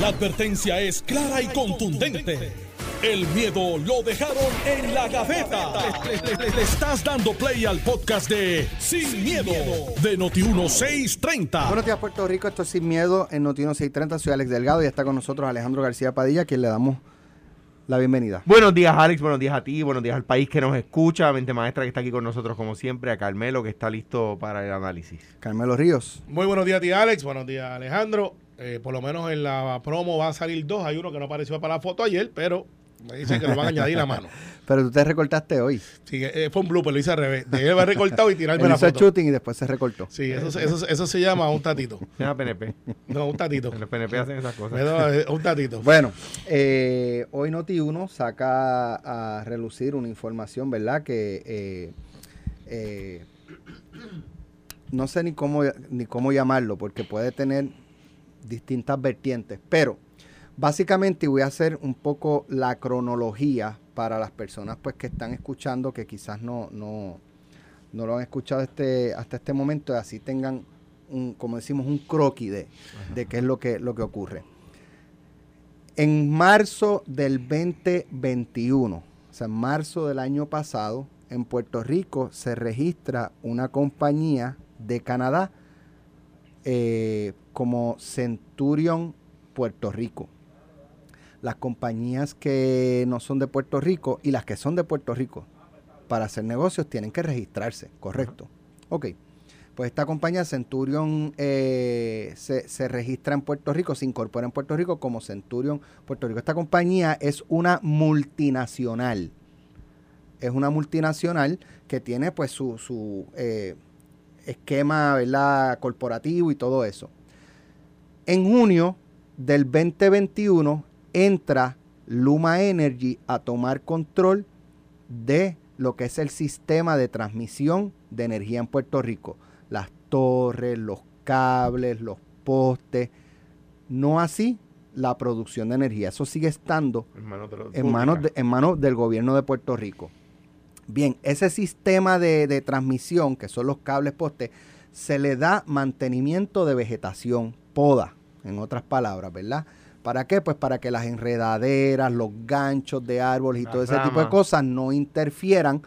La advertencia es clara y contundente. El miedo lo dejaron en la gaveta. Le, le estás dando play al podcast de Sin, miedo, de Noti1630. Buenos días, Puerto Rico. Esto es Sin Miedo en Noti1630. Soy Alex Delgado y está con nosotros Alejandro García Padilla, quien le damos la bienvenida. Buenos días, Alex. Buenos días a ti. Buenos días al país que nos escucha. Mente maestra que está aquí con nosotros, como siempre. A Carmelo, que está listo para el análisis. Carmelo Ríos. Muy buenos días a ti, Alex. Buenos días, Alejandro. Eh, por lo menos en la promo va a salir dos. Hay uno que no apareció para la foto ayer, pero me dicen que lo van a añadir a mano. Pero tú te recortaste hoy. Sí, eh, fue un blooper, lo hice al revés. Dejé haber recortado y tirarme Él la hizo foto. shooting y después se recortó. Sí, eso, eso, eso se llama un tatito. Se llama PNP. No, un tatito. Los PNP hacen esas cosas. da, eh, un tatito. Bueno, eh, hoy Noti1 saca a relucir una información, ¿verdad? Que eh, eh, no sé ni cómo, ni cómo llamarlo, porque puede tener distintas vertientes, pero básicamente voy a hacer un poco la cronología para las personas pues que están escuchando, que quizás no, no, no lo han escuchado este, hasta este momento, y así tengan un, como decimos, un croquis de, de qué es lo que, lo que ocurre. En marzo del 2021, o sea, en marzo del año pasado, en Puerto Rico se registra una compañía de Canadá eh, como Centurion Puerto Rico. Las compañías que no son de Puerto Rico y las que son de Puerto Rico para hacer negocios tienen que registrarse, correcto. Ok, pues esta compañía Centurion eh, se, se registra en Puerto Rico, se incorpora en Puerto Rico como Centurion Puerto Rico. Esta compañía es una multinacional. Es una multinacional que tiene pues su, su eh, esquema ¿verdad? corporativo y todo eso. En junio del 2021 entra Luma Energy a tomar control de lo que es el sistema de transmisión de energía en Puerto Rico. Las torres, los cables, los postes. No así la producción de energía. Eso sigue estando En manos, de en manos, de- en manos del gobierno de Puerto Rico. Bien, ese sistema de, de transmisión, que son los cables postes, se le da mantenimiento de vegetación, poda, en otras palabras, ¿verdad? ¿Para qué? Pues para que las enredaderas, los ganchos de árboles y todo ese tipo de cosas no interfieran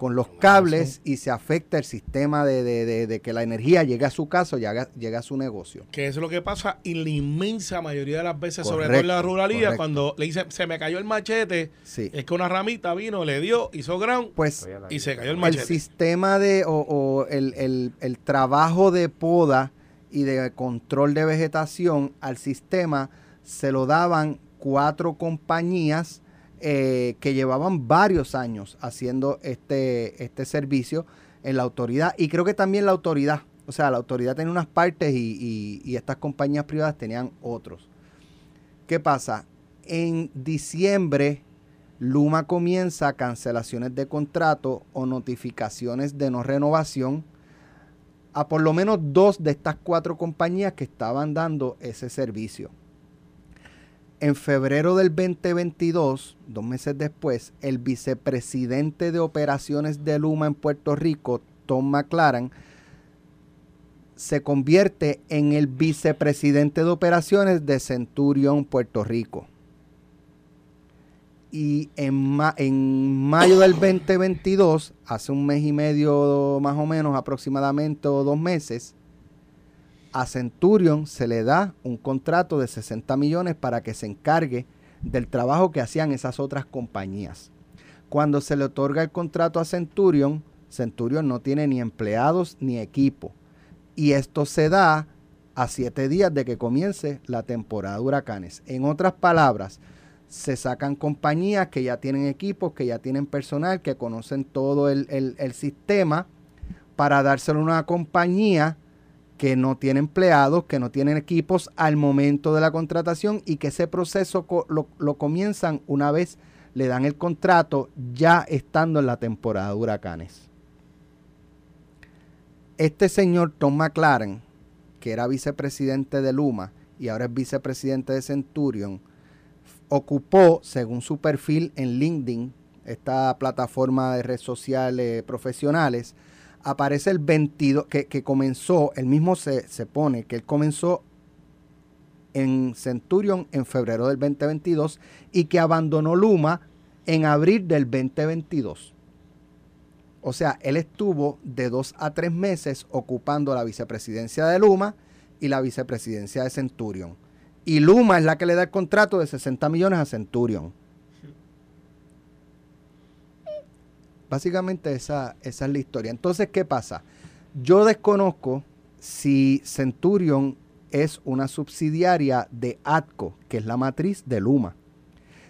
con los cables y se afecte el sistema de, de- de- de que la energía llegue a su casa o llegue, a- llegue a su negocio. Que eso es lo que pasa y la inmensa mayoría de las veces, sobre todo en la ruralía, correcto. cuando le dice se me cayó el machete, Sí. es que una ramita vino, le dio, hizo ground Pues y se cayó el el machete. sistema de o, o el, el- el trabajo de poda y de control de vegetación al sistema se lo daban cuatro compañías eh, que llevaban varios años haciendo este, este servicio en la autoridad y creo que también la autoridad, o sea, la autoridad tenía unas partes y, y- y estas compañías privadas tenían otros. ¿Qué pasa? En diciembre Luma comienza cancelaciones de contrato o notificaciones de no renovación a por lo menos dos de estas cuatro compañías que estaban dando ese servicio. En febrero del 2022, dos meses después, el vicepresidente de operaciones de Luma en Puerto Rico, Tom McLaren, se convierte en el vicepresidente de operaciones de Centurion Puerto Rico. Y en, ma- en mayo del 2022, hace un mes y medio más o menos aproximadamente o dos meses, a Centurion se le da un contrato de 60 millones para que se encargue del trabajo que hacían esas otras compañías. Cuando se le otorga el contrato a Centurion, Centurion no tiene ni empleados ni equipo. Y esto se da a siete días de que comience la temporada de huracanes. En otras palabras, se sacan compañías que ya tienen equipos, que ya tienen personal, que conocen todo el, el- sistema, para dárselo a una compañía que no tiene empleados, que no tienen equipos al momento de la contratación y que ese proceso lo, lo comienzan una vez le dan el contrato ya estando en la temporada de huracanes. Este señor Tom McLaren, que era vicepresidente de Luma y ahora es vicepresidente de Centurion, ocupó, según su perfil en LinkedIn, esta plataforma de redes sociales profesionales, aparece el 22, que, que comenzó, él mismo se, se pone, que él comenzó en Centurion en febrero del 2022 y que abandonó Luma en abril del 2022. O sea, él estuvo de dos a tres meses ocupando la vicepresidencia de Luma y la vicepresidencia de Centurion. Y Luma es la que le da el contrato de 60 millones a Centurion. Básicamente esa, esa es la historia. Entonces, ¿qué pasa? Yo desconozco si Centurion es una subsidiaria de ATCO, que es la matriz de Luma.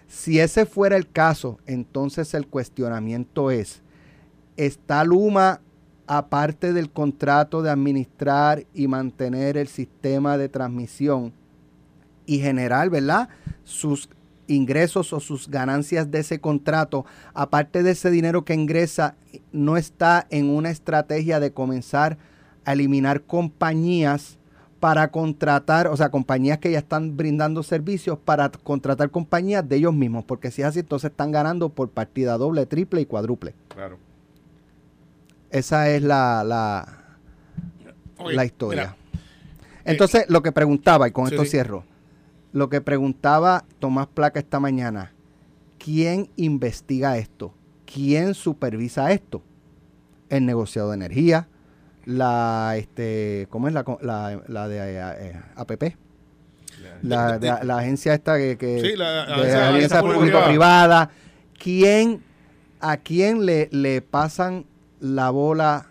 Si ese fuera el caso, entonces el cuestionamiento es, ¿está Luma aparte del contrato de administrar y mantener el sistema de transmisión y generar, ¿verdad? Sus ingresos o sus ganancias de ese contrato, aparte de ese dinero que ingresa, no está en una estrategia de comenzar a eliminar compañías para contratar, o sea, compañías que ya están brindando servicios para contratar compañías de ellos mismos, porque si es así, entonces están ganando por partida doble, triple y cuádruple. Claro. Esa es la, la, la historia. entonces, lo que preguntaba, y con esto cierro, lo que preguntaba Tomás Placa esta mañana, ¿quién investiga esto? ¿Quién supervisa esto? El negociado de energía, la, este, ¿cómo es la, la, la de eh, APP? La, la, agencia esta que, que sí, la, de alianza público-privada. ¿Quién, ¿A quién le, le pasan la bola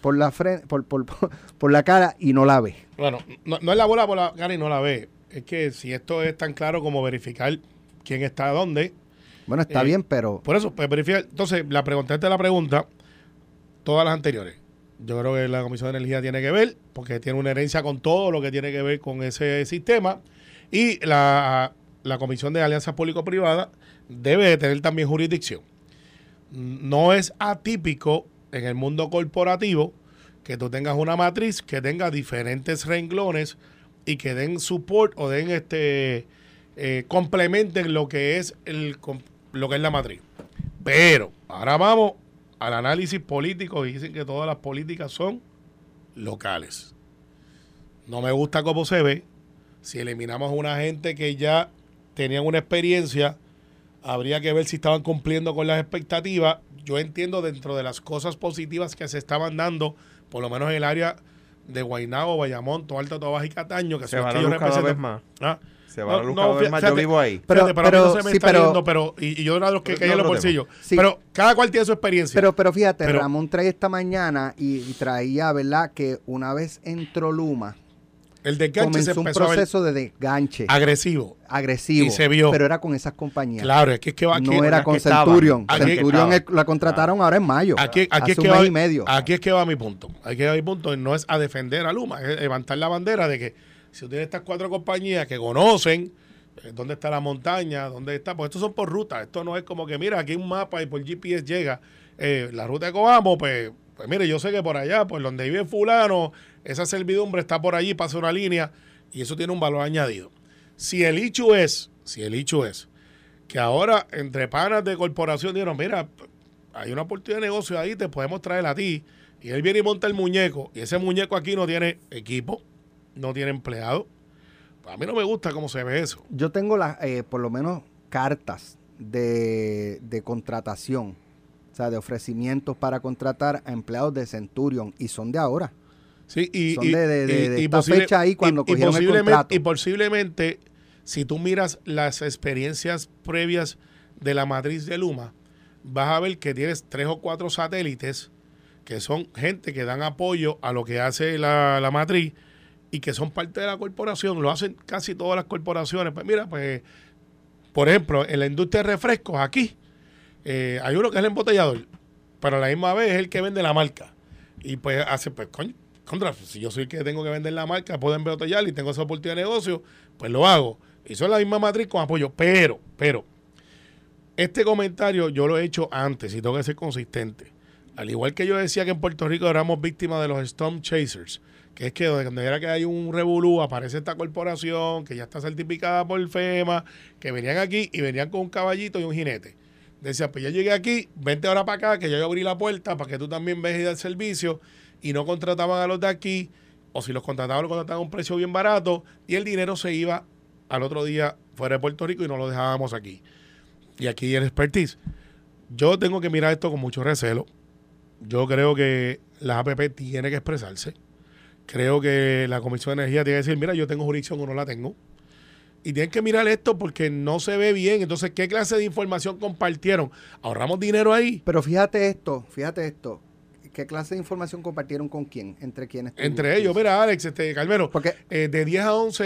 por la frente, por, por, por, la cara y no la ve? Bueno, no, no es la bola por la cara y no la ve es que si esto es tan claro como verificar quién está dónde. Bueno, está eh, bien, pero. Por eso, pues verificar. Entonces, la pregunta de la pregunta, todas las anteriores. Yo creo que la Comisión de Energía tiene que ver, porque tiene una herencia con todo lo que tiene que ver con ese sistema. Y la, la Comisión de Alianzas Público-Privadas debe de tener también jurisdicción. No es atípico en el mundo corporativo que tú tengas una matriz que tenga diferentes renglones y que den support o den este eh, complementen lo que es el lo que es la matriz. Pero ahora vamos al análisis político y dicen que todas las políticas son locales. No me gusta cómo se ve. Si eliminamos a una gente que ya tenían una experiencia, habría que ver si estaban cumpliendo con las expectativas. Yo entiendo dentro de las cosas positivas que se estaban dando, por lo menos en el área de Guaynabo, Bayamón, Alto Tobaja y Cataño, que se va a la luz cada vez más. ¿Ah? Se va a cada vez más. yo vivo ahí. Pero, pero, pero, no se me sí, está pero, yendo, pero y, yo era de los que caía en los bolsillos. Sí. Pero cada cual tiene su experiencia. Pero, pero fíjate, Ramón trae esta mañana y, y traía, ¿verdad? Que una vez entró Luma, el desganche comenzó un proceso de desganche. Agresivo. Agresivo. Y se vio. Pero era con esas compañías. Claro, es que es que va aquí, No era con Centurion. Centurion la contrataron ahora en mayo. Aquí, aquí es que va, y medio. Aquí es que va mi punto. Aquí va mi punto. No es a defender a Luma, es levantar la bandera de que si tienes estas cuatro compañías que conocen eh, dónde está la montaña, dónde está, pues estos son por ruta. Esto no es como que, mira, aquí hay un mapa y por GPS llega eh, la ruta de Coamo, pues, pues mire, yo sé que por allá, por donde vive fulano, esa servidumbre está por allí, pasa una línea y eso tiene un valor añadido. Si el hecho es, si el hecho es que ahora entre panas de corporación dijeron, mira, hay una oportunidad de negocio ahí, te podemos traer a ti. Y él viene y monta el muñeco. Y ese muñeco aquí no tiene equipo, no tiene empleado. A mí no me gusta cómo se ve eso. Yo tengo las, eh, por lo menos, cartas de, de contratación, o sea, de ofrecimientos para contratar a empleados de Centurion y son de ahora. Sí, y, Son de, esta fecha ahí cuando cogieron el contrato. Y posiblemente, si tú miras las experiencias previas de la matriz de Luma, vas a ver que tienes tres o cuatro satélites que son gente que dan apoyo a lo que hace la, la matriz y que son parte de la corporación. Lo hacen casi todas las corporaciones. Pues mira, pues, por ejemplo, en la industria de refrescos, aquí, eh, hay uno que es el embotellador, pero a la misma vez es el que vende la marca. Y pues hace, pues, coño, contra, si yo soy el que tengo que vender la marca, puedo embotellar y tengo esa oportunidad de negocio, pues lo hago. Y son la misma matriz con apoyo. Pero, pero, este comentario yo lo he hecho antes y tengo que ser consistente. Al igual que yo decía que en Puerto Rico éramos víctimas de los Storm Chasers, que es que donde era que hay un revolú, aparece esta corporación que ya está certificada por FEMA, que venían aquí y venían con un caballito y un jinete. Decía, pues ya llegué aquí, vente ahora para acá, que yo abrí la puerta para que tú también veas y el servicio y no contrataban a los de aquí, o si los contrataban, los contrataban a un precio bien barato y el dinero se iba al otro día fuera de Puerto Rico y no lo dejábamos aquí. Y aquí en expertise. Yo tengo que mirar esto con mucho recelo. Yo creo que la APP tiene que expresarse. Creo que la Comisión de Energía tiene que decir, mira, yo tengo jurisdicción o no la tengo. Y tienen que mirar esto porque no se ve bien. Entonces, ¿qué clase de información compartieron? ¿Ahorramos dinero ahí? Pero fíjate esto, fíjate esto. ¿Qué clase de información compartieron con quién? ¿Entre quiénes? Entre ellos, mira, Alex, este, Calmero, Porque- eh, de 10 a 11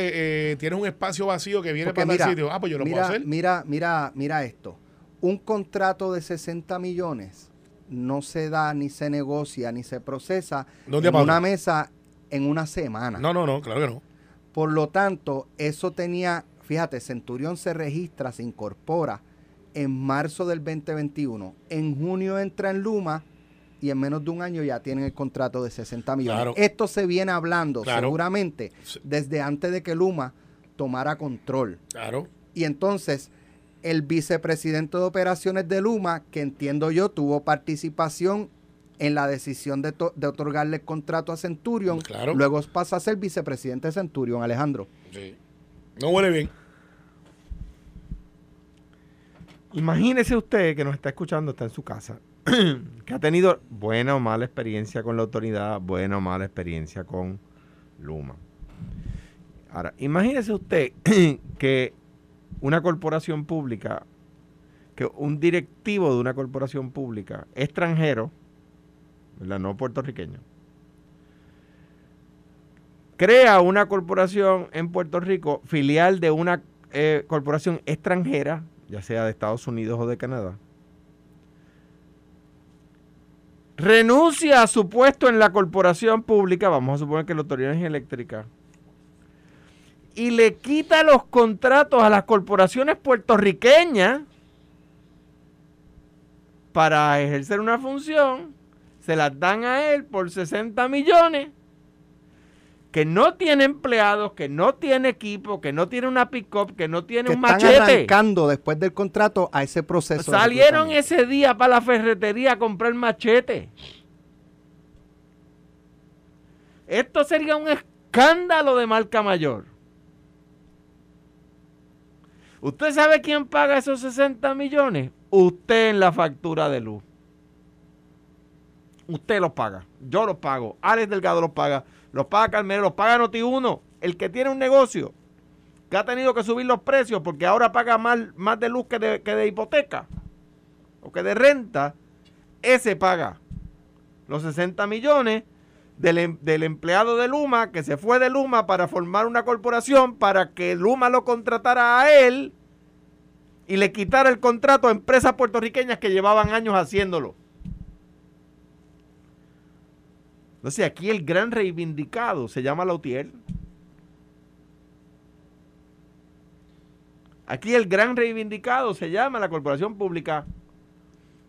eh, tienes un espacio vacío que viene para el mira, sitio. Ah, pues yo lo mira, puedo hacer. Mira, mira, mira esto. Un contrato de 60 millones no se da, ni se negocia, ni se procesa en una mesa en una semana. No, no, no, claro que no. Por lo tanto, eso tenía, fíjate, Centurión se registra, se incorpora en marzo del 2021. En junio entra en Luma y en menos de un año ya tienen el contrato de 60 millones. Claro. Esto se viene hablando Claro. seguramente desde antes de que Luma tomara control. Claro. Y entonces, el vicepresidente de operaciones de Luma, que entiendo yo tuvo participación en la decisión de, to- de otorgarle el contrato a Centurion, Claro. luego pasa a ser vicepresidente de Centurion, Alejandro. Sí. No huele bien. Imagínese usted que nos está escuchando, está en su casa, que ha tenido buena o mala experiencia con la autoridad, buena o mala experiencia con Luma. Ahora, imagínese usted que una corporación pública, que un directivo de una corporación pública extranjero, ¿verdad? no puertorriqueño, crea una corporación en Puerto Rico, filial de una eh, corporación extranjera, ya sea de Estados Unidos o de Canadá, renuncia a su puesto en la corporación pública, vamos a suponer que la Autoridad Energía Eléctrica, y le quita los contratos a las corporaciones puertorriqueñas para ejercer una función, se las dan a él por 60 millones, que no tiene empleados, que no tiene equipo, que no tiene una pick-up, que no tiene que un están machete. arrancando después del contrato a ese proceso. Salieron ese día para la ferretería a comprar machete. Esto sería un escándalo de marca mayor. ¿Usted sabe quién paga esos 60 millones? Usted en la factura de luz. Usted los paga. Yo los pago. Alex Delgado los paga. Los paga Carmelo. Los paga Noti1. El que tiene un negocio que ha tenido que subir los precios porque ahora paga más, más de luz que de, que de hipoteca o que de renta, ese paga los 60 millones del, em- del empleado de Luma que se fue de Luma para formar una corporación para que Luma lo contratara a él y le quitara el contrato a empresas puertorriqueñas que llevaban años haciéndolo. Entonces aquí el gran reivindicado se llama Lautier. Aquí el gran reivindicado se llama la corporación pública.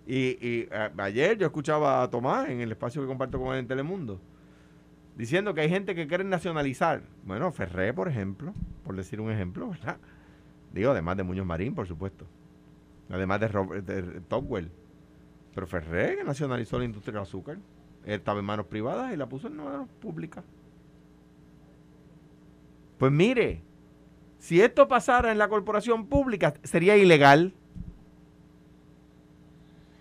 Y, ayer yo escuchaba a Tomás en el espacio que comparto con él en Telemundo diciendo que hay gente que quiere nacionalizar. Bueno, Ferré, por ejemplo, por decir un ejemplo, ¿verdad? Digo, además de Muñoz Marín, por supuesto. Además de, Robert. Pero Ferré que nacionalizó la industria del azúcar. Estaba en manos privadas y la puso en manos públicas. Pues mire, si esto pasara en la corporación pública, sería ilegal.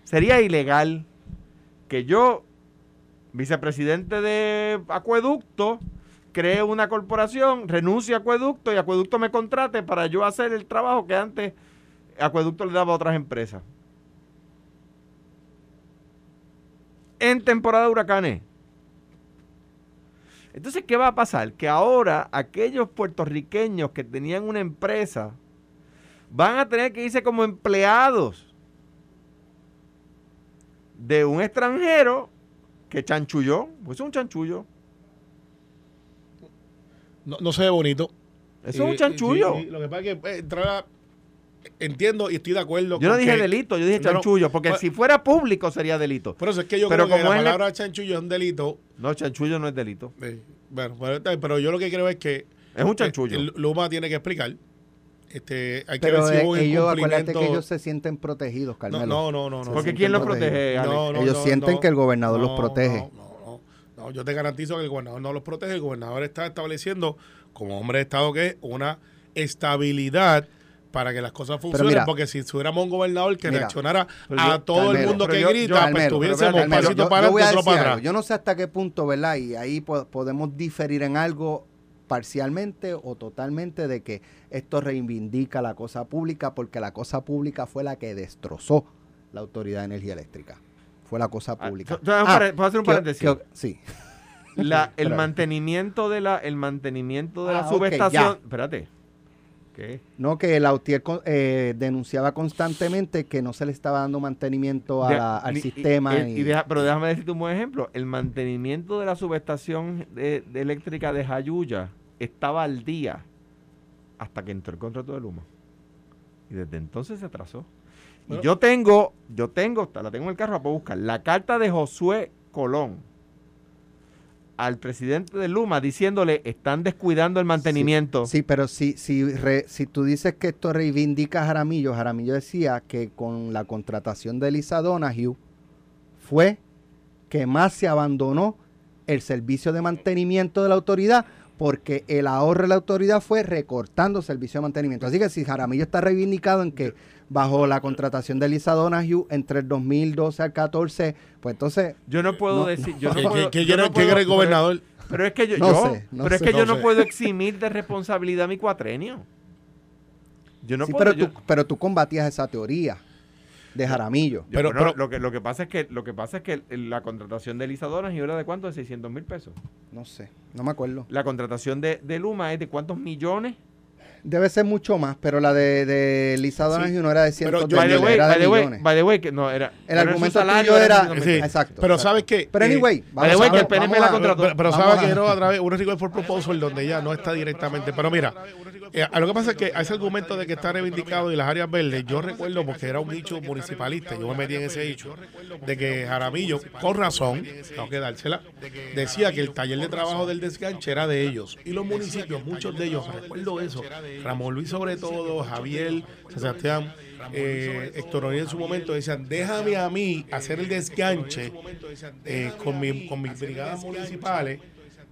Sería ilegal que yo, vicepresidente de Acueducto, cree una corporación, renuncie a Acueducto y Acueducto me contrate para yo hacer el trabajo que antes Acueducto le daba a otras empresas. En temporada de huracanes. Entonces, ¿qué va a pasar? Que ahora aquellos puertorriqueños que tenían una empresa van a tener que irse como empleados de un extranjero que chanchulló. Pues es un chanchullo. No, no se ve bonito. Eso es un chanchullo. lo que pasa es que eh, entrar a- entiendo y estoy de acuerdo. Yo no dije que- delito, yo dije no, chanchullo, porque pues- si fuera público sería delito. Por eso es que yo Pero creo que como la es le- palabra chanchullo es un delito. No, chanchullo no es delito. eh, bueno, pero, está- pero yo lo que creo es que Es un eh, chanchullo. Luma tiene que explicar. Este, hay que Pero ver si eh, hubo un ellos, acuérdate que ellos se sienten protegidos, Carmelo. no, no, no, no. Porque ¿quién los protege, Alex? No, no, Ellos no, sienten no. que el gobernador los protege. No, no, no. No, yo te garantizo que el gobernador no los protege. El gobernador está estableciendo, como hombre de Estado que es, una estabilidad para que las cosas funcionen, mira, porque si tuviéramos un gobernador que mira, reaccionara a yo- todo el mundo que yo- yo- grita, pues Carmelo, tuviésemos un pasito yo- para adelante, otro para atrás. Yo no sé hasta qué punto, ¿verdad? Y ahí po- podemos diferir en algo parcialmente o totalmente de que esto reivindica la cosa pública porque la cosa pública fue la que destrozó la Autoridad de Energía Eléctrica. Fue la cosa Ah, pública. pare- ¿puedo hacer un paréntesis? que- sí. La- el mantenimiento de la el mantenimiento de la Ah, subestación. ya. espérate. ¿Qué? No, que la UTIER con- eh, denunciaba constantemente que no se le estaba dando mantenimiento a De- la- al y- y- sistema. y- y- y deja- pero déjame decirte un buen ejemplo. El mantenimiento de la subestación de, de eléctrica de Jayuya estaba al día hasta que entró el contrato de Luma. Y desde entonces se atrasó. Bueno. y yo tengo, yo tengo, la tengo en el carro, la puedo buscar, la carta de Josué Colón al presidente de Luma diciéndole están descuidando el mantenimiento. Sí, pero si, si, re- si tú dices que esto reivindica a Jaramillo, Jaramillo decía que con la contratación de Lisa Donahue fue que más se abandonó el servicio de mantenimiento de la autoridad porque el ahorro de la autoridad fue recortando servicio de mantenimiento. Así que si Jaramillo está reivindicado en que bajo la contratación de Lisa Donahue entre el 2012 al 14, pues entonces Yo no puedo No, decir, yo no ¿Qué, puedo- qué- qué yo no qué puedo- quiere el gobernador? Pero es que yo, No yo- sé, no pero es que No yo no puedo eximir de responsabilidad mi cuatrenio. Yo no sí, puedo. pero, yo- tú, pero tú combatías esa teoría de Jaramillo. pero- lo que lo que pasa es que lo que pasa es que la contratación de Lisa Donas era de cuánto de 600 mil pesos. No sé, no me acuerdo. La contratación de, de Luma es de cuántos millones. Debe ser mucho más, pero la de, de Lisa Donahue no era de cientos Pero de yo- way, era by de the way, millones. by the way, que no era. el argumento salario tuyo era... de 600 mil Sí, Exacto. pero exacto. sabes que Pero anyway, by the way, que el PNP la contrató. Pero, pero Vamos sabe a- que no a través un request for proposal donde ya no está directamente. Pero mira, eh, a lo que pasa es que a ese argumento de que está reivindicado y las áreas verdes, yo recuerdo porque era un nicho municipalista, yo me metí en ese dicho, de que Jaramillo, con razón, tengo que dársela, decía que el taller de trabajo del desganche era de ellos. Y los municipios, muchos de ellos, recuerdo eso, Ramón Luis sobre todo, Javier, Sebastián, eh, Héctor en su momento decían, déjame a mí hacer el desganche eh, con, mi- con mis brigadas municipales.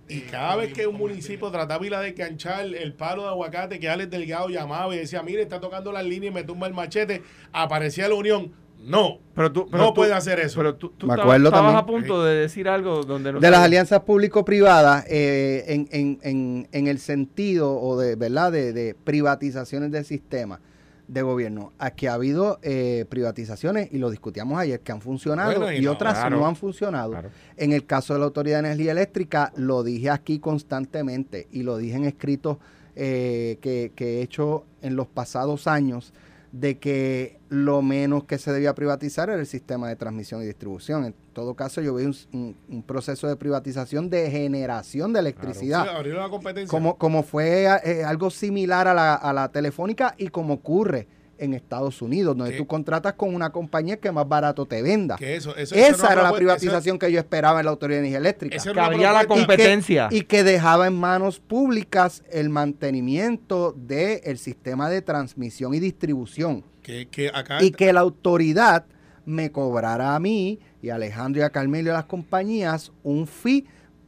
Y cada vez que un municipio trataba de desganchar el palo de aguacate que Alex Delgado llamaba y decía, mire, está tocando las líneas y me tumba el machete, aparecía la unión. No, Pero tú, pero no tú- puede hacer eso. Pero tú, tú Me estabas- acuerdo estabas también. a punto de decir algo donde no de las alianzas público-privadas eh, en, en, en, en el sentido o de verdad de, de privatizaciones del sistema de gobierno. Aquí ha habido eh, privatizaciones y lo discutíamos ayer que han funcionado Bueno, y y, no, otras claro. no han funcionado. Claro. En el caso de la Autoridad de Energía Eléctrica, lo dije aquí constantemente y lo dije en escritos eh, que, que he hecho en los pasados años, de que lo menos que se debía privatizar era el sistema de transmisión y distribución. En todo caso, yo veo un, un- un proceso de privatización de generación de electricidad. Sí, la competencia. Como, como fue eh, algo similar a la, a la telefónica y como ocurre en Estados Unidos, donde Que- tú contratas con una compañía que más barato te venda. eso, eso- eso Esa no era la privatización que yo esperaba en la Autoridad de Energía Eléctrica. Que había la competencia. Y que dejaba en manos públicas el mantenimiento del sistema de transmisión y distribución. que, que acá Y que la autoridad me cobrara a mí y a Alejandro y a Carmelo y a las compañías un fee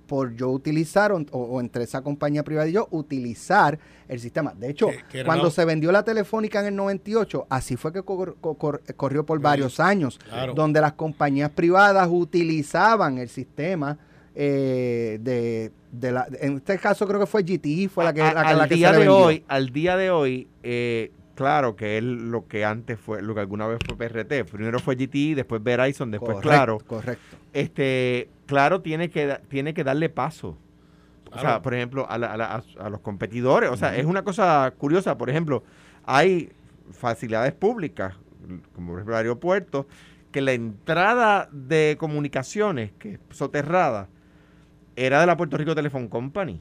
por yo utilizar, o, o entre esa compañía privada y yo, utilizar el sistema. De hecho, Que- que era cuando se vendió la telefónica en el 98, así fue que cor- cor- cor- corrió por varios años, Claro. donde las compañías privadas utilizaban el sistema eh, de, de la, en este caso creo que fue GTE, fue la que, A- la, al la que día se de vendió. hoy, al día de hoy, eh, claro que es lo que antes fue, lo que alguna vez fue PRT. Primero fue GT, después Verizon, después Correcto, Claro. Correcto. Este, claro tiene que tiene que darle paso. O sea, por ejemplo, a, la- a la- a- a los competidores. O sea, es una cosa curiosa. Por ejemplo, hay facilidades públicas, como por ejemplo el aeropuerto, que la entrada de comunicaciones, que es soterrada, era de la Puerto Rico Telephone Company.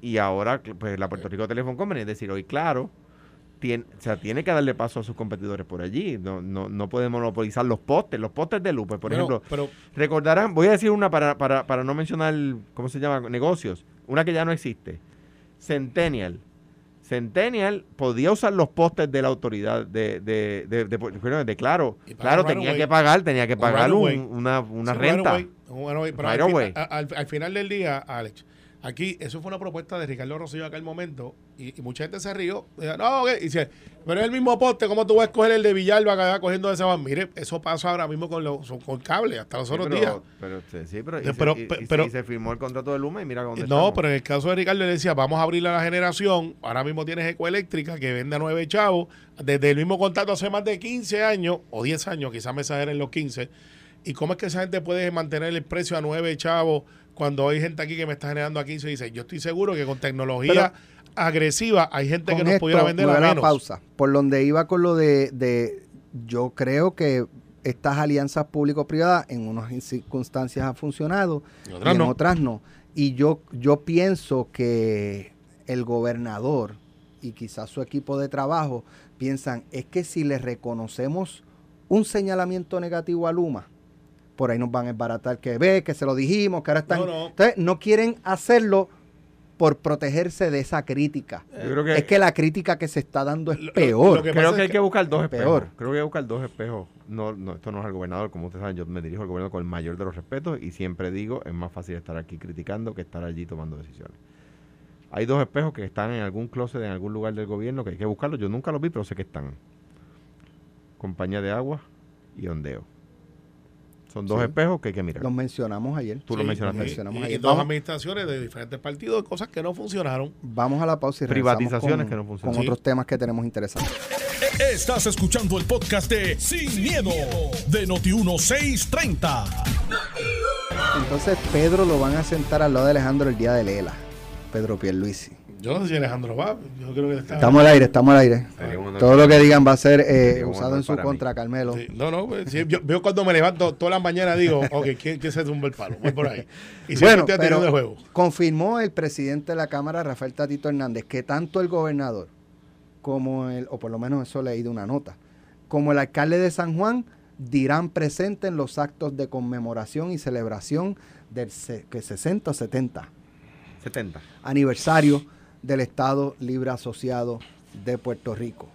Y ahora, pues la Puerto Rico Telephone Company, es decir, hoy claro, tiene, o sea, tiene que darle paso a sus competidores por allí. No, no, no puede monopolizar los postes, los postes de luz. pues, por Bueno, ejemplo, pero Recordarán, voy a decir una para, para, para no mencionar, ¿cómo se llama? Negocios. Una que ya no existe. Centennial. Centennial podía usar los postes de la autoridad de, de, de, de, Claro. Claro, tenía away. que pagar, tenía que pagar un- una, una Sí, renta. away, away, pero al, al- al final del día, Alex, Aquí, eso fue una propuesta de Ricardo Rosselló acá el momento, y, y mucha gente se rió. Dice, no, ok", y dice, pero es el mismo poste, ¿cómo tú vas a escoger el de Villalba que va cogiendo ese van? Mire, eso pasa ahora mismo con, los, con cable, hasta los Sí, otros pero, días. Pero, sí, pero, y se- pero- y- firmó el contrato de Luma y mira dónde No, estamos. pero en el caso de Ricardo le decía, vamos a abrirle a la generación. Ahora mismo tienes Ecoeléctrica que vende a nueve chavos. Desde el mismo contrato hace más de 15 años, o 10 años, quizás me exageren los 15. ¿Y cómo es que esa gente puede mantener el precio a nueve chavos cuando hay gente aquí que me está generando a 15 y dice, yo estoy seguro que con tecnología agresiva hay gente que nos esto, pudiera vender a menos. pausa. Por donde iba con lo de, de- yo creo que estas alianzas público-privadas en unas circunstancias han funcionado Y en no. otras no. Y yo, yo pienso que el gobernador y quizás su equipo de trabajo piensan, es que si le reconocemos un señalamiento negativo a Luma, por ahí nos van a embaratar que ve, que se lo dijimos, que ahora están... No, no. Entonces, no quieren hacerlo por protegerse de esa crítica. Yo creo que, Es que la crítica que se está dando es Lo- peor. lo que creo que es hay que- que buscar dos espejos. Peor. Creo que hay que buscar dos espejos. No, no, esto no es al gobernador, como ustedes saben, yo me dirijo al gobernador con el mayor de los respetos y siempre digo, es más fácil estar aquí criticando que estar allí tomando decisiones. Hay dos espejos que están en algún closet, en algún lugar del gobierno, que hay que buscarlos. Yo nunca los vi, pero sé que están. Compañía de agua y ondeo. Son dos Sí. espejos que hay que mirar. Los mencionamos ayer. Tú lo Sí, mencionaste. y- mencionamos y, ayer. dos Vamos- administraciones de diferentes partidos, cosas que no funcionaron. Vamos a la pausa y regresamos Privatizaciones con, que no funcionan. con Sí. otros temas que tenemos interesantes. Estás escuchando el podcast de Sin, miedo, de Noti1630. Entonces, Pedro lo van a sentar al lado de Alejandro el día de Lela. Pedro Pierluisi. Yo no sé si Alejandro va, yo creo que está... Estamos al aire, estamos al aire. Todo lo que digan va a ser eh, usado en su mí. contra, Carmelo. Sí, no, no, pues, sí, yo, yo cuando me levanto todas las mañanas digo, ok, ¿quién, quién se tumba el palo? Voy por ahí. Y Bueno, pero el juego. confirmó el presidente de la Cámara, Rafael Tatito Hernández, que tanto el gobernador como el, o por lo menos eso leí de una nota, como el alcalde de San Juan dirán presente en los actos de conmemoración y celebración del se- que 60 o 70 70. aniversario del Estado Libre Asociado de Puerto Rico.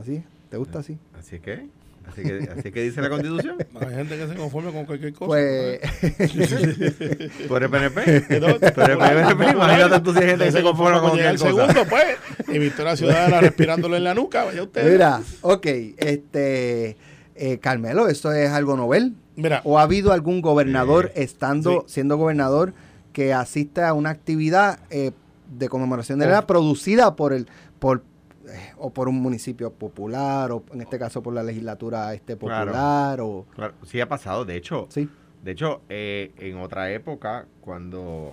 ¿Así? ¿Te gusta así? Así que, así que, así que dice la constitución. Hay gente que se conforme con cualquier cosa. Pues ¿Tú eres PNP? Tú eres PNP, imagínate tú si hay gente que se conforma con cualquier el cosa. segundo, pues. Y Victoria Ciudadana respirándolo en la nuca, vaya usted. mira, ok, este eh, Carmelo, ¿esto es algo novel? Mira, ¿O ha habido algún gobernador Eh, estando, sí. siendo gobernador, que asiste a una actividad eh, de conmemoración de Oh. la producida por el, por eh, o por un municipio popular, o en este caso por la legislatura este Claro. popular, o Claro, sí ha pasado. De hecho, sí. de hecho, eh, en otra época, cuando,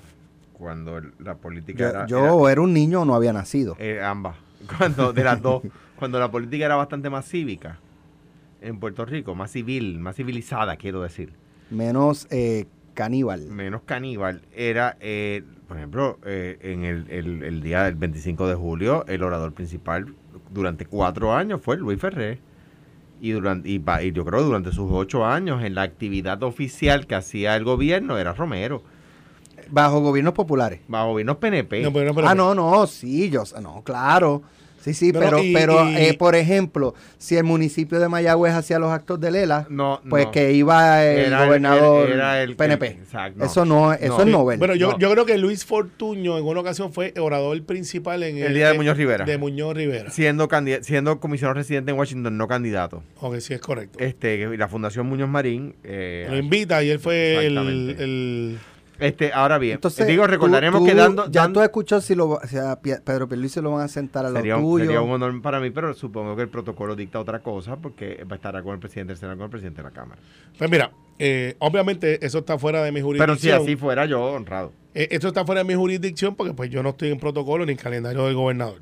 cuando la política Yo, era, yo era- un niño o no había nacido. eh, ambas, cuando de las dos, cuando la política era bastante más cívica en Puerto Rico, más civil, más civilizada, quiero decir. Menos eh, caníbal. menos caníbal era, eh, por ejemplo, eh, en el, el- el día del 25 de julio, el orador principal durante cuatro años fue Luis Ferré. Y, durante, y, pa- y yo creo que durante sus ocho años en la actividad oficial que hacía el gobierno era Romero, Bajo gobiernos populares. bajo gobiernos PNP. no, pero no, pero- ah, no, no, sí, yo, no, claro. Sí, sí, Pero, pero, y- pero y- eh, por ejemplo, si el municipio de Mayagüez hacía los actos de Lela, No, pues no. que iba el Era el- gobernador era el- PNP. exacto, no. eso no, eso No. es novel. Bueno, yo, No. yo creo que Luis Fortuño en una ocasión fue orador principal en El día de Muñoz Rivera. De Muñoz Rivera. Siendo, siendo comisionado residente en Washington, no candidato. Ok, sí, es correcto. Este, que la Fundación Muñoz Marín. eh, Lo invita y él fue el, el- este, ahora bien, Entonces, digo, recordaremos tú- que tú- dando, ya dando- tú escuchó si lo, sea, Pie- Pedro Pierluisi lo van a sentar a lo sería, un, tuyo. sería un honor para mí, pero supongo que el protocolo dicta otra cosa porque va a estar con el presidente del Senado, con el presidente de la Cámara. Pues mira, eh, obviamente eso está fuera de mi Pero jurisdicción. si así fuera, yo honrado. Eh, esto está fuera de mi jurisdicción porque pues yo no estoy en protocolo ni en calendario del gobernador.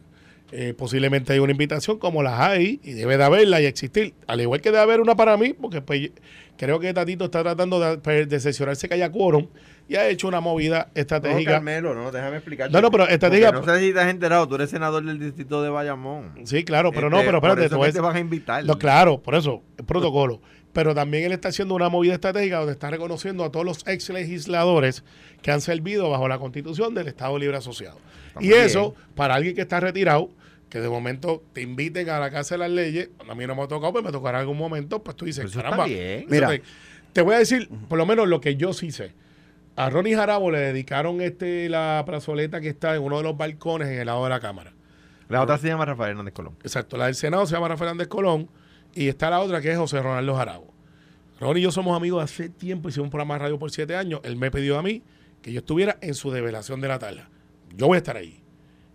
Eh, posiblemente hay una invitación como las hay y debe de haberla y existir. Al igual que debe haber una para mí, porque pues creo que Tatito está tratando de, pues, de cerciorarse que haya quórum y ha hecho una movida No, estratégica. Carmelo, no, déjame explicarte. No, no, pero Porque No sé si te has enterado, tú eres senador del distrito de Bayamón. sí, claro, pero no, Este, pero espérate, por eso a que te vas a invitar. No, claro, por eso, el protocolo. Pero también él está haciendo una movida estratégica donde está reconociendo a todos los ex legisladores que han servido bajo la constitución del Estado Libre Asociado. Y eso, para alguien que está retirado, que de momento te inviten a la casa de las leyes, a mí no me ha tocado, pues me tocará en algún momento, pues tú dices, Pero caramba. Mira. te, te voy a decir, por lo menos lo que yo sí sé. A Ronnie Jarabo le dedicaron este la plazoleta que está en uno de los balcones en el lado de la Cámara. La otra se llama Rafael Hernández Colón. Exacto, la del Senado se llama Rafael Andrés Colón y está la otra que es José Ronaldo Jarabo. Ronnie y yo somos amigos hace tiempo, hicimos un programa de radio por siete años. Él me pidió a mí que yo estuviera en su develación de la tala. Yo voy a estar ahí.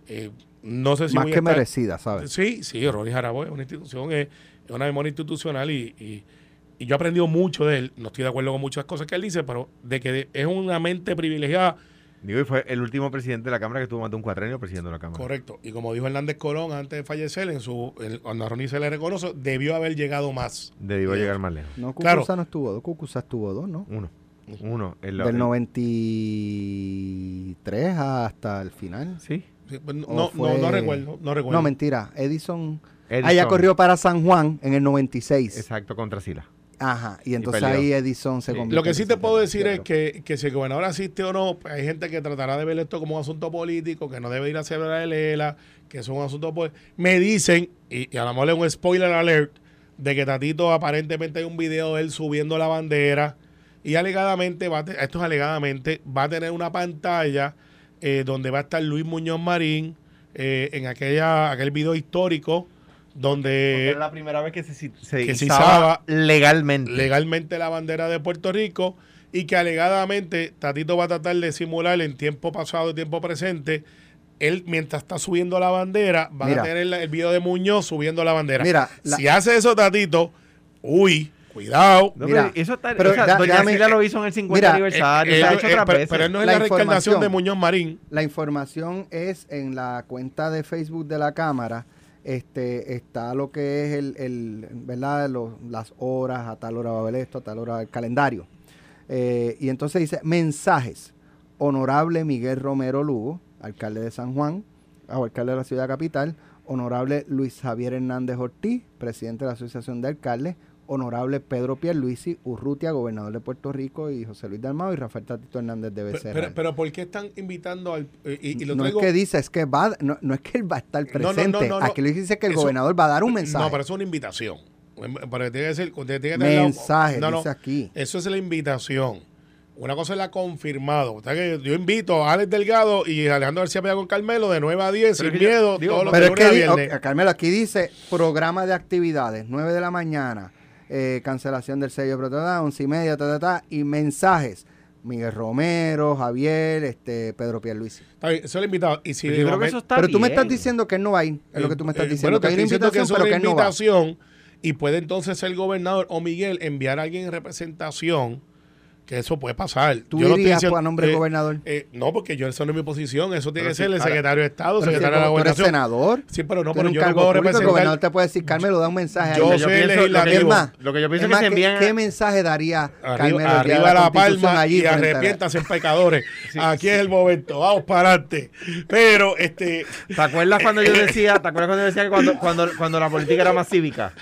Eh, no sé si Más voy a que estar- merecida, ¿sabes? Sí, sí, Ronnie Jarabo es una institución, es, es una memoria institucional y, y- y yo he aprendido mucho de él. No estoy de acuerdo con muchas cosas que él dice, pero de que es una mente privilegiada, Digo, y fue el último presidente de la Cámara que estuvo más de un cuatrenio presidiendo la Cámara. correcto. Y como dijo Hernández Colón antes de fallecer, en su, en- cuando a Ronnie se le reconoce, debió haber llegado más. Debió llegar más lejos. No, Claro. Cucusa no estuvo dos, Cucusa estuvo dos, ¿no? Uno. Uno. El- Del el- 93 hasta el final. Sí. Sí, pues no, ¿O no, no recuerdo, no recuerdo. No, mentira. Edison. Edison. Ah, ella corrió para San Juan en el 96. Exacto, contra Sila. Ajá. Y entonces ahí Edison se Sí. convirtió Lo que sí te puedo decir es que, que si el gobernador asiste o no, pues hay gente que tratará de ver esto como un asunto político, que no debe ir a celebrar el ELA, que es un asunto pues Me dicen, y, y a lo mejor es un spoiler alert, de que Tatito aparentemente hay un video de él subiendo la bandera y alegadamente, va a te- esto es alegadamente, va a tener una pantalla eh, donde va a estar Luis Muñoz Marín eh, en aquella, aquel video histórico donde Era la primera vez que se, se que se izaba izaba legalmente. legalmente la bandera de Puerto Rico y que alegadamente Tatito va a tratar de simular en tiempo pasado y tiempo presente. Él, mientras está subiendo la bandera, va Mira. a tener el video de Muñoz subiendo la bandera. Mira, la- si hace eso Tatito, uy, cuidado. No, Mira, eso está, pero o sea, da- Doña lo hizo en el 50 Mira, aniversario, Eh, eh, hecho eh, pero, él no es La la, reencarnación de Muñoz Marín. La información es en la cuenta de Facebook de la Cámara. Este, está lo que es el, ¿verdad? Las horas, a tal hora va a haber esto, a tal hora el calendario. Eh, y entonces dice, mensajes. Honorable Miguel Romero Lugo, alcalde de San Juan, o alcalde de la ciudad capital. Honorable Luis Javier Hernández Ortiz, presidente de la Asociación de Alcaldes. Honorable Pedro Pierluisi Urrutia, gobernador de Puerto Rico, y José Luis Dalmao y Rafael Tatito Hernández de Becerra. pero, pero ¿por qué están invitando al... eh, y, y lo no traigo- es que dice, es que va, no, no es que él va a estar No, no, no, presente. no, no. Aquí le dice que el Eso- gobernador va a dar un mensaje. No, pero eso es una invitación. Pero tiene que ser... tiene que tener la- mensaje, no, no, dice aquí. Eso es la invitación. Una cosa es la confirmado. O sea que yo invito a Alex Delgado y Alejandro García Pérez con Carmelo de 9 a 10, Pero sin yo- miedo, digo, todos los Pero es que, lunes a di- viernes. ok, Carmelo, aquí dice programa de actividades, 9 de la mañana, eh, cancelación del sello 11 y media, ta, ta, ta, y mensajes. Miguel Romero, Javier, este, Pedro Pierluisi. Está bien, eso es el invitado. Y si Pero yo creo que momento- eso está Pero tú me estás diciendo que él no va a ir, es lo que tú me estás Eh, diciendo. bueno, que hay una invitación, que es pero una que él no va. invitación y puede entonces el gobernador o Miguel enviar a alguien en representación, que eso puede pasar. ¿Tú Yo no estoy irías diciendo- pues, a nombre del eh, gobernador? eh, no, porque yo eso no es mi posición, eso tiene Pero que sí, ser el ahora- secretario de Estado, Pero si secretario de la gobernación. senador, Sí, pero no, pero yo no puedo público, el gobernador representar. te puede decir, Carmelo, da un mensaje Yo ahí. soy pienso- legislativo. Es más, Lo que yo pienso es que se ¿qué, envían qué a- mensaje daría Arriba, Carmelo de arriba la, Constitución palma allí y la- arrepiéntase, pecadores. Aquí es el momento, vamos para adelante. Pero, este, ¿Te acuerdas cuando yo decía, te acuerdas cuando yo decía que cuando, cuando, cuando la política era más cívica?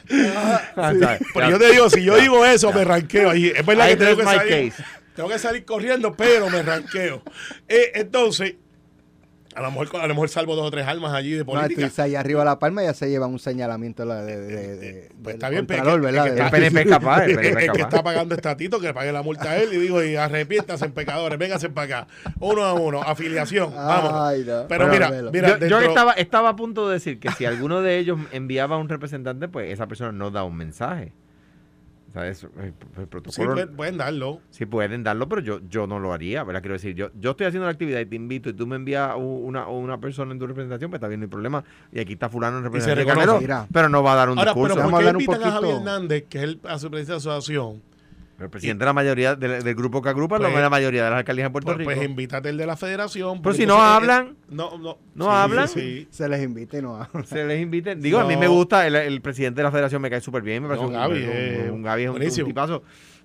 Pero yo te digo, si yo digo eso, me ranqueo ahí. Es verdad que tengo que salir. Tengo que salir corriendo, pero me ranqueo. Eh, entonces, a lo mejor a lo mejor salvo dos o tres almas allí de No, tú política. ahí arriba de la palma ya se lleva un señalamiento de, de, de- Pues está bien, Contralor, es que- ¿verdad? El PNP es capaz, el el, PNP es que capaz. está pagando estatito, que le pague la multa a él y digo, y arrepiéntase en pecadores, véngase para acá, uno a uno, afiliación, vamos. No. Pero Bueno, mira, mira, yo, estaba, estaba a punto de decir que si alguno de ellos enviaba a un representante, pues esa persona no da un mensaje. O sea, eso, el, el sí, protocolo pueden, pueden darlo. sí pueden darlo, pero yo, yo no lo haría, ¿verdad? Quiero decir, yo, yo estoy haciendo la actividad y te invito y tú me envías una, una persona en tu representación, pues está bien, no hay problema. Y aquí está fulano en se representación. reconoce. Pero no va a dar un Ahora, discurso. pero Vamos ¿por a qué hablar un a Javier poquito. Hernández, que es el, a su presidente de la asociación? El presidente de la mayoría del, del grupo que agrupa Pues- la mayoría de las alcaldías de Puerto Pues, Rico. pues invítate el de la federación. Pero si no eh, hablan, no, no, ¿No sí, hablan? Sí. Se les invita y no hablan. se les inviten. Digo, a mí me gusta, el, el presidente de la federación me cae súper bien, me parece No, un, Gaby, un- eh, un Gaby es un, un tipazo.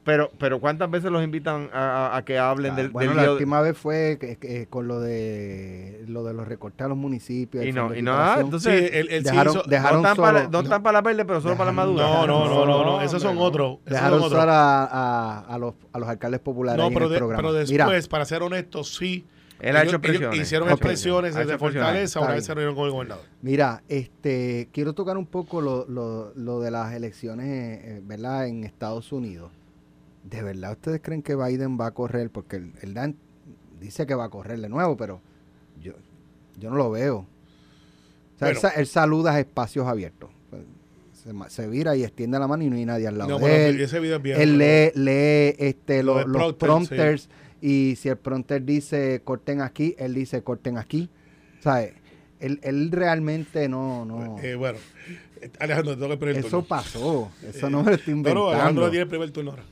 Pero, pero ¿cuántas veces los invitan a, a- que hablen Ah, del, bueno, del la última vez fue que- que con lo de lo de los recortes a los municipios. Y el no, y no, ah, Sí, entonces sí dejaron- hizo- dejaron no están para, no la verde, pero solo para la madura. No, no, no, no, no, esos son otros. Dejaron son otros. usar a, a, a los, a los alcaldes populares No, en pero, el de- programa. pero después, Mira, para ser honesto, sí. Él ha hecho expresiones. ellos hicieron expresiones ha hecho de expresiones. fortaleza, vez se reunieron con el gobernador. mira, este, quiero tocar un poco lo, lo, lo de las elecciones, eh, ¿verdad? En Estados Unidos. ¿De verdad ustedes creen que Biden va a correr? Porque él, él da, dice que va a correr de nuevo, pero yo, yo no lo veo. O sea, él, Bueno. sa- él saluda a espacios abiertos. Se, se vira y extiende la mano y no hay nadie al lado No, de él. ese video es viejo. Él lee, lee este, Lo los prompter, prompters y si el prompter dice corten aquí, él dice corten aquí. O sea, él, él realmente no... no Eh, bueno, eh, Alejandro, te tengo que el eso turno. pasó. Eso no me lo estoy inventando. no, Alejandro tiene el primer turno ahora.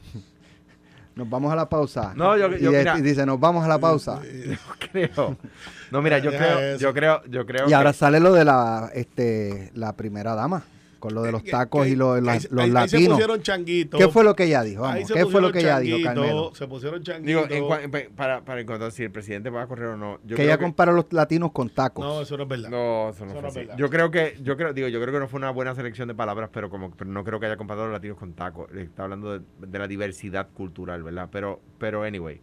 Nos vamos a la pausa. No, yo- y, yo- mira. y dice, nos vamos a la pausa. creo. No, mira, yo creo, yo creo, yo creo Y ahora sale lo de la este la primera dama, con lo de los Que- tacos que- y lo ahí- los ahí- ahí se latinos. pusieron changuitos. ¿Qué fue lo que ella dijo? Ahí Vamos, se ¿Qué fue lo que ella dijo, Carmelo? Se pusieron digo, changuitos. cua- en pa- para, para encontrar si el presidente va a correr o no. Yo que creo ella compara a los latinos con tacos. No, eso no es verdad. No, eso no Eso fue no es así. verdad. Yo creo que, yo creo, digo, yo creo que no fue una buena selección de palabras, pero como pero no creo que haya comparado a los latinos con tacos. Está hablando de, de la diversidad cultural, ¿verdad? Pero, pero anyway,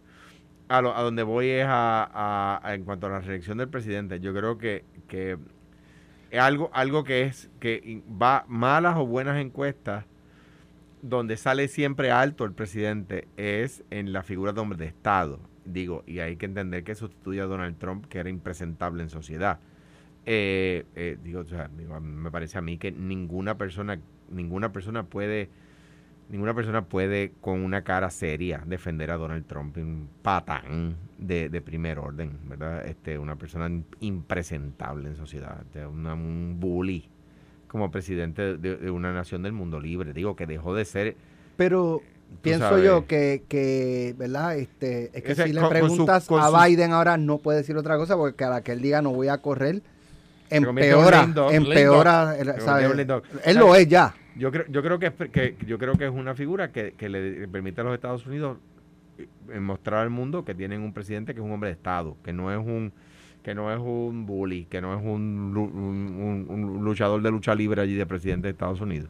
a, lo- a donde voy es a, a- a- en cuanto a la reelección del presidente. Yo creo que, que algo, algo que es que va malas o buenas encuestas donde sale siempre alto el presidente es en la figura de hombre de Estado. Digo, y hay que entender que sustituye a Donald Trump, que era impresentable en sociedad. Eh, eh, digo, o sea, me parece a mí que ninguna persona, ninguna persona puede, ninguna persona puede con una cara seria defender a Donald Trump, un patán de, de primer orden, ¿verdad? Este, una persona im- impresentable en sociedad, una- un bully como presidente de, de una nación del mundo libre. Digo que dejó de ser Pero pienso sabes. yo que, que, ¿verdad? Este, es que Ese- si le con- con su- preguntas con a Biden ahora no puede decir otra cosa porque a la que él diga no voy a correr, empeora, dog. empeora, dog. Él lo es ya. Yo creo, yo creo que, es, que yo creo que es una figura que, que le permite a los Estados Unidos eh, mostrar al mundo que tienen un presidente que es un hombre de Estado, que no es un que no es un bully, que no es un, lu- un- un- un luchador de lucha libre allí de presidente de Estados Unidos.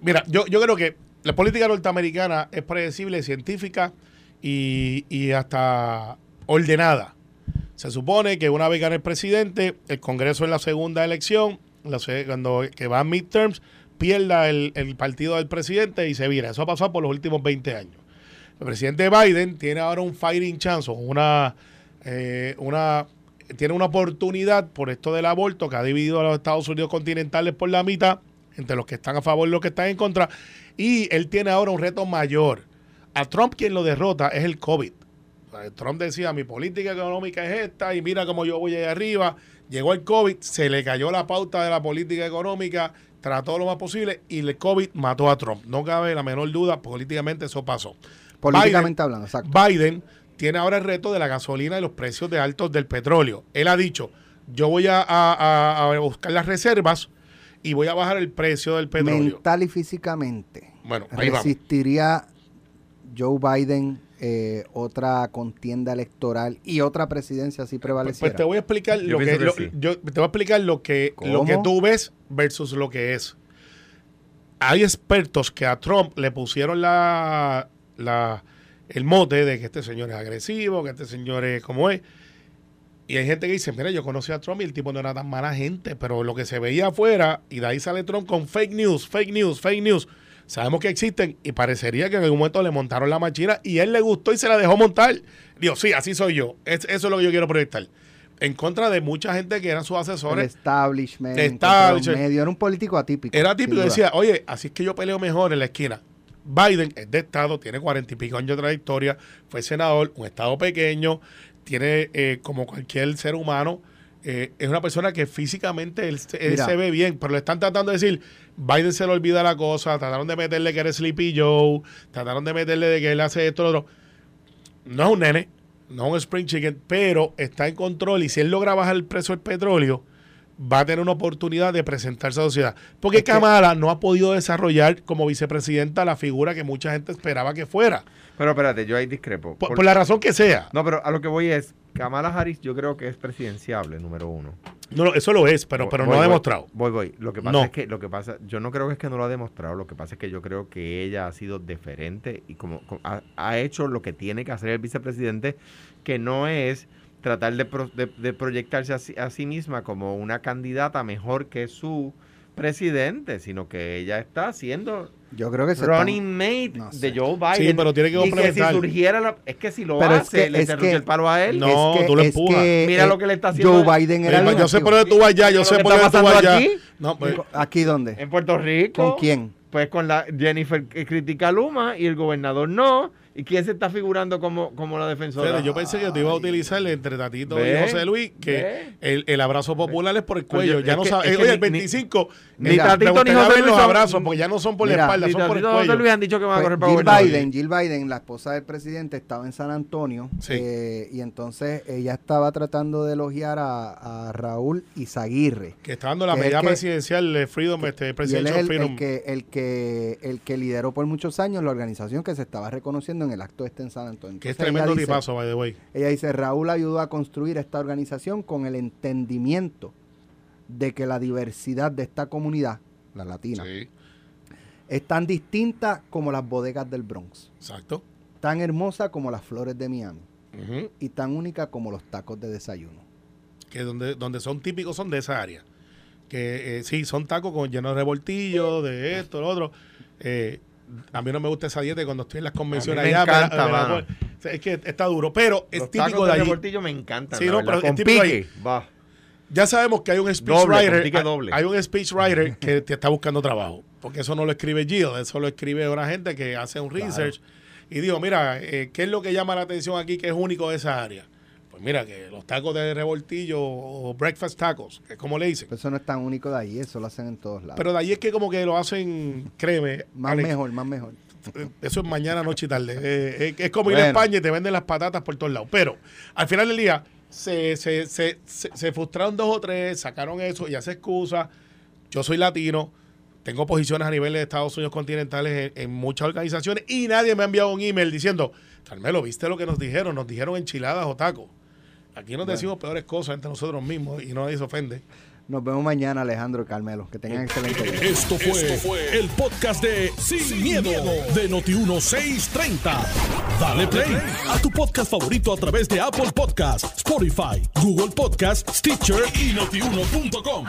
Mira, yo, yo creo que la política norteamericana es predecible, científica y, y hasta ordenada. Se supone que una vez gana el presidente, el Congreso en la segunda elección, la cuando que va a midterms, pierda el, el partido del presidente y se vira. Eso ha pasado por los últimos 20 años. El presidente Biden tiene ahora un fighting chance, una, eh, una, tiene una oportunidad por esto del aborto que ha dividido a los Estados Unidos continentales por la mitad, entre los que están a favor y los que están en contra. Y él tiene ahora un reto mayor. A Trump quien lo derrota es el COVID. Trump decía, mi política económica es esta y mira cómo yo voy ahí arriba. Llegó el COVID, se le cayó la pauta de la política económica, trató lo más posible y el COVID mató a Trump. No cabe la menor duda, políticamente eso pasó. Políticamente hablando, exacto. Biden tiene ahora el reto de la gasolina y los precios de altos del petróleo. Él ha dicho, yo voy a, a- a- a buscar las reservas y voy a bajar el precio del petróleo. Mental y físicamente. Bueno, ahí vamos. ¿Resistiría Joe Biden eh, otra contienda electoral y otra presidencia si Pues, prevaleciera? pues te voy a explicar Yo lo que, pienso que lo- sí. yo te voy a explicar lo que lo que tú ves versus lo que es. Hay expertos que a Trump le pusieron la, la el mote de que este señor es agresivo, que este señor es como es. Y hay gente que dice, mira, yo conocí a Trump y el tipo no era tan mala gente, pero lo que se veía afuera, y de ahí sale Trump con fake news, fake news, fake news. Sabemos que existen y parecería que en algún momento le montaron la machina y él le gustó y se la dejó montar. Digo, sí, así soy yo. Es- eso es lo que yo quiero proyectar. En contra de mucha gente que eran sus el asesores. establishment, Establishment. los medios, era un político atípico. Era sin típico, duda. decía, oye, así es que yo peleo mejor en la esquina. Biden es de Estado, tiene cuarenta y pico años de trayectoria, fue senador, un Estado pequeño, tiene eh, como cualquier ser humano, eh, es una persona que físicamente él, se- él se ve bien, pero le están tratando de decir, Biden se le olvida la cosa, trataron de meterle que eres Sleepy Joe, trataron de meterle de que él hace esto, lo otro. No es un nene, no es un spring chicken, pero está en control y si él logra bajar el precio del petróleo, va a tener una oportunidad de presentarse a la sociedad. Porque Es que- Kamala no ha podido desarrollar como vicepresidenta la figura que mucha gente esperaba que fuera. Pero espérate, yo ahí discrepo. Por, Por- por la razón que sea. No, pero a lo que voy es, Kamala Harris yo creo que es presidenciable, número uno. No, no, eso lo es, pero, pero Voy, no ha demostrado. Voy, voy. Lo que pasa No. es que, lo que pasa, yo no creo que es que no lo ha demostrado, lo que pasa es que yo creo que ella ha sido deferente y como, como ha, ha hecho lo que tiene que hacer el vicepresidente, que no es tratar de, pro- de- de proyectarse a sí, a sí misma como una candidata mejor que su presidente, sino que ella está siendo Yo creo que running mate no sé. de Joe Biden. Sí, pero tiene que y que si surgiera la, es que si lo Pero es hace, que- le es cerrucha que- el palo a él. No, tú lo empujas. Mira lo que le está haciendo Joe Biden era Mira, el yo sé por dónde tú vas allá, yo sé que por dónde tú vas pasando allá. aquí. No, pues, ¿Aquí dónde? En Puerto Rico. ¿Con quién? Pues con la Jennifer que critica a Luma y el gobernador no. ¿Y quién se está figurando como, como la defensora? fíjate, yo pensé que te iba a utilizar entre Tatito Ve, y José Luis, que el, el abrazo popular es por el cuello. yo- ya no que- que oye, ni- el 25. ni mira, Tatito me ni gustaría José Luis los son- abrazos, porque ya no son por Mira, la espalda, Ni son por el Tatito ni José. Luis han dicho que van a Pues, correr para Jill. Biden, Jill Biden, la esposa del presidente, estaba en San Antonio Sí. eh, y entonces ella estaba tratando de elogiar a, a Raúl Izaguirre. Que está dando la medida presidencial de Freedom, este, Presidential Freedom. el que, el, que, el que lideró por muchos años la organización que se estaba reconociendo en el acto este en San Antonio. que es tremendo dice- tipazo, by the way. Ella dice, Raúl ayudó a construir esta organización con el entendimiento de que la diversidad de esta comunidad, la latina, Sí, es tan distinta como las bodegas del Bronx, exacto. tan hermosa como las flores de Miami y tan única como los tacos de desayuno. que donde, donde son típicos son de esa área. Que eh, sí, son tacos con llenos de revoltillo, de esto, lo otro. Eh, a mí no me gusta esa dieta y cuando estoy en las convenciones allá. la- encanta, me la- mano. o sea, es que está duro, pero es Los típico de allí. revoltillo me encantan. Sí, no, pero es con típico va. Ya sabemos que hay un Doble, con pique hay- doble. Hay un speechwriter que te está buscando trabajo. Porque eso no lo escribe Jill, eso lo escribe una gente que hace un research. Y digo, mira, eh, ¿qué es lo que llama la atención aquí que es único de esa área? Pues mira, que los tacos de revoltillo o breakfast tacos, que es como le dicen. Pero eso no es tan único de ahí, eso lo hacen en todos lados. Pero de ahí es que como que lo hacen, créeme, más Alex, mejor, más mejor. eh, eso es mañana, noche y tarde. Eh, es, es como ir a. España y te venden las patatas por todos lados. Pero al final del día se, se, se, se, frustraron dos o tres, sacaron eso y hace excusa. Yo soy latino, tengo posiciones a nivel de Estados Unidos continentales en, en muchas organizaciones y nadie me ha enviado un email diciendo, Carmelo, ¿viste lo que nos dijeron? Nos dijeron enchiladas o tacos. Aquí nos decimos peores cosas entre nosotros mismos y nadie se ofende. Nos vemos mañana, Alejandro y Carmelo. Que tengan excelente día. Esto fue, el podcast de Sin, miedo, de Noti1630. Dale play a tu podcast favorito a través de Apple Podcasts, Spotify, Google Podcasts, Stitcher y notiuno.com.